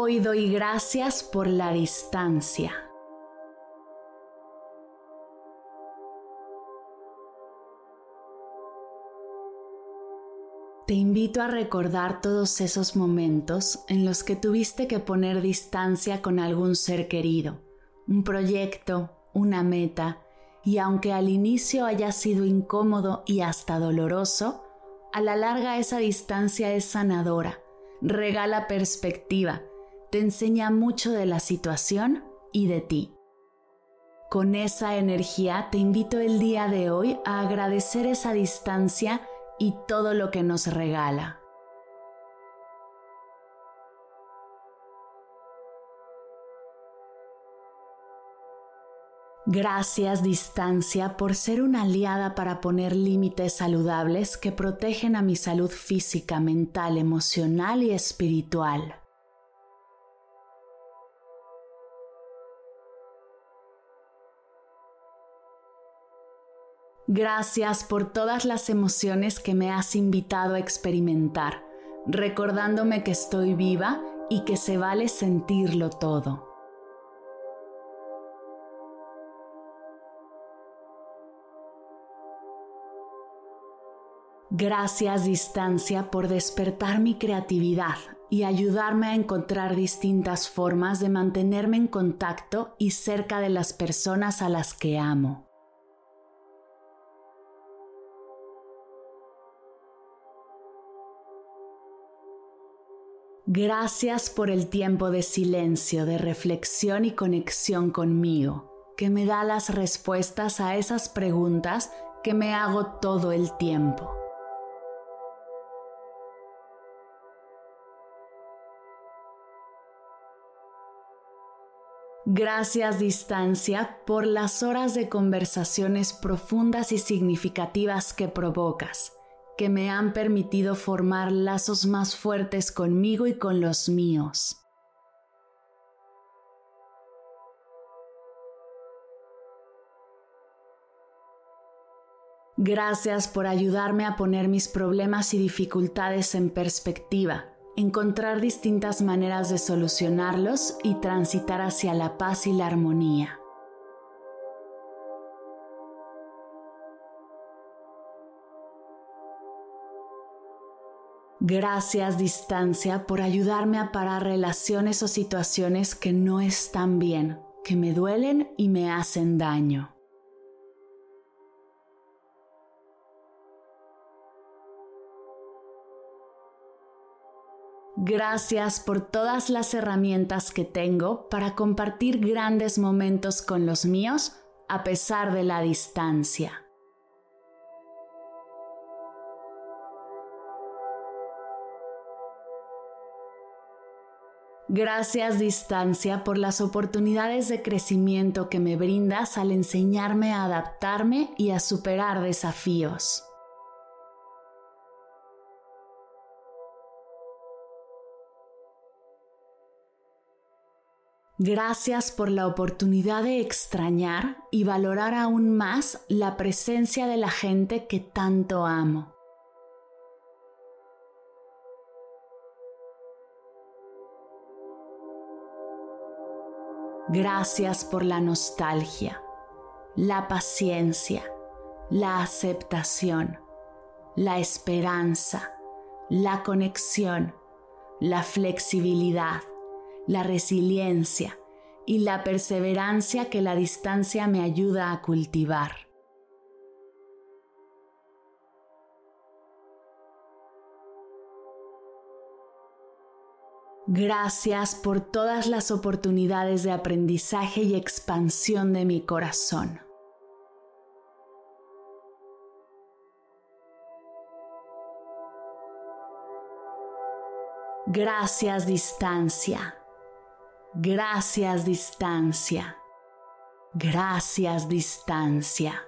Hoy doy gracias por la distancia. Te invito a recordar todos esos momentos en los que tuviste que poner distancia con algún ser querido, un proyecto, una meta, y aunque al inicio haya sido incómodo y hasta doloroso, a la larga esa distancia es sanadora, regala perspectiva, te enseña mucho de la situación y de ti. Con esa energía te invito el día de hoy a agradecer esa distancia y todo lo que nos regala. Gracias distancia por ser una aliada para poner límites saludables que protegen a mi salud física, mental, emocional y espiritual. Gracias por todas las emociones que me has invitado a experimentar, recordándome que estoy viva y que se vale sentirlo todo. Gracias distancia por despertar mi creatividad y ayudarme a encontrar distintas formas de mantenerme en contacto y cerca de las personas a las que amo. Gracias por el tiempo de silencio, de reflexión y conexión conmigo, que me da las respuestas a esas preguntas que me hago todo el tiempo. Gracias distancia por las horas de conversaciones profundas y significativas que provocas que me han permitido formar lazos más fuertes conmigo y con los míos. Gracias por ayudarme a poner mis problemas y dificultades en perspectiva, encontrar distintas maneras de solucionarlos y transitar hacia la paz y la armonía. Gracias distancia por ayudarme a parar relaciones o situaciones que no están bien, que me duelen y me hacen daño. Gracias por todas las herramientas que tengo para compartir grandes momentos con los míos a pesar de la distancia. Gracias distancia por las oportunidades de crecimiento que me brindas al enseñarme a adaptarme y a superar desafíos. Gracias por la oportunidad de extrañar y valorar aún más la presencia de la gente que tanto amo. Gracias por la nostalgia, la paciencia, la aceptación, la esperanza, la conexión, la flexibilidad, la resiliencia y la perseverancia que la distancia me ayuda a cultivar. Gracias por todas las oportunidades de aprendizaje y expansión de mi corazón. Gracias distancia. Gracias distancia. Gracias distancia.